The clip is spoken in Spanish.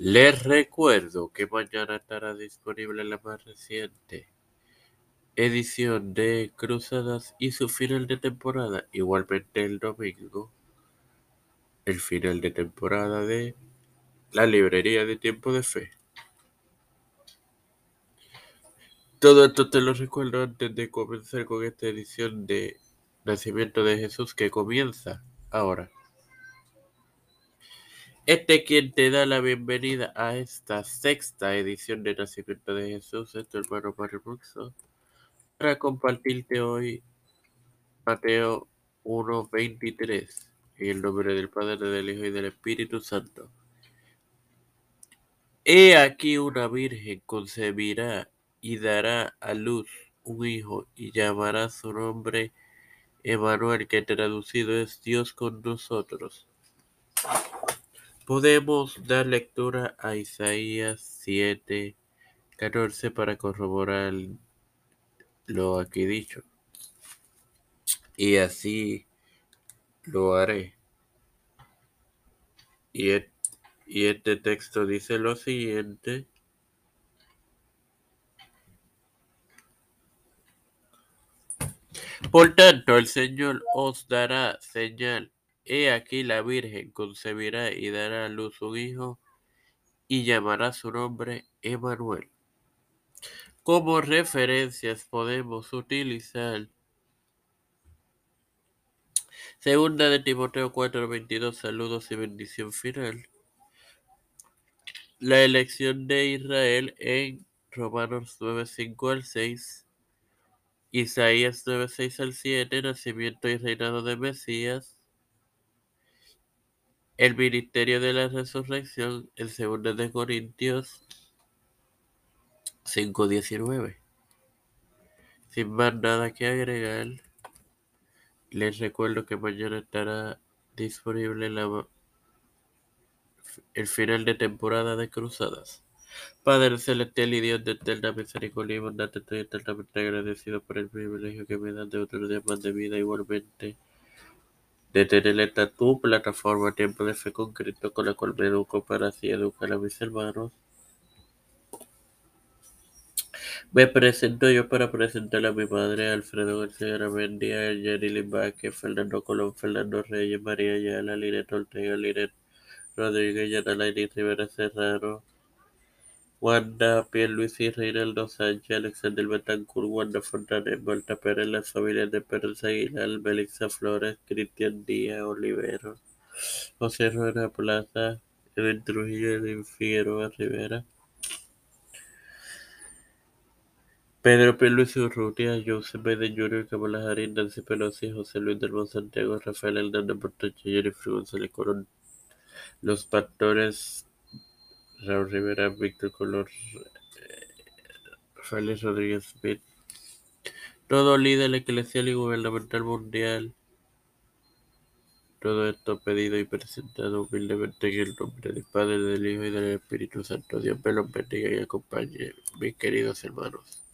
Les recuerdo que mañana estará disponible la más reciente edición de Cruzadas y su final de temporada. Igualmente el domingo, el final de temporada de la librería de Tiempo de Fe. Todo esto te lo recuerdo antes de comenzar con esta edición de Nacimiento de Jesús que comienza ahora. Este es quien te da la bienvenida a esta sexta edición de Nacimiento de Jesús, es tu hermano Mario Muxo, para compartirte hoy Mateo 1.23, en el nombre del Padre, del Hijo y del Espíritu Santo. He aquí una virgen concebirá y dará a luz un hijo y llamará su nombre Emanuel, que traducido es Dios con nosotros. Podemos dar lectura a Isaías 7, 14 para corroborar lo aquí dicho. Y así lo haré. Y, y este texto dice lo siguiente. Por tanto, el Señor os dará señal He aquí la Virgen concebirá y dará a luz un hijo y llamará su nombre Emanuel. Como referencias podemos utilizar Segunda de Timoteo 4:22, saludos y bendición final. La elección de Israel en Romanos 9:5 al 6. Isaías 9:6 al 7, nacimiento y reinado de Mesías. El ministerio de la resurrección en 2 de Corintios 5.19. Sin más nada que agregar, les recuerdo que mañana estará disponible el final de temporada de Cruzadas. Padre celestial y Dios de eterna misericordia y bondad, estoy eternamente agradecido por el privilegio que me dan de otro día más de vida igualmente de tener esta tu plataforma Tiempo de Fe concreto con la cual me educo para así educar a mis hermanos. Me presento yo para presentar a mi madre, Alfredo García Aramendia, Jenny Limbaque, Fernando Colón, Fernando Reyes, María Ayala, Linet Ortega, Linet Rodríguez, Yanalaini Rivera Serrano, Wanda Pierluisi, Reinaldo Sánchez, Alexander Betancourt, Wanda Fontanes, Marta Pérez, las familias de Pérez Aguilar, Melissa Flores, Cristian Díaz, Olivero, José Rueda Plaza, Edwin Trujillo, Edwin Rivera, Pedro Pierluisi Urrutia, Joseph Biden Jr., Kamala Harris, Nancy Pelosi, José Luis del Santiago, Rafael Hernández Portoche, Jennifer González Corón, Los Pastores Raúl Rivera, Víctor Color, Félix Rodríguez Smith, todo líder eclesial y gubernamental mundial. Todo esto pedido y presentado humildemente en el nombre del Padre, del Hijo y del Espíritu Santo. Dios me los bendiga y acompañe, mis queridos hermanos.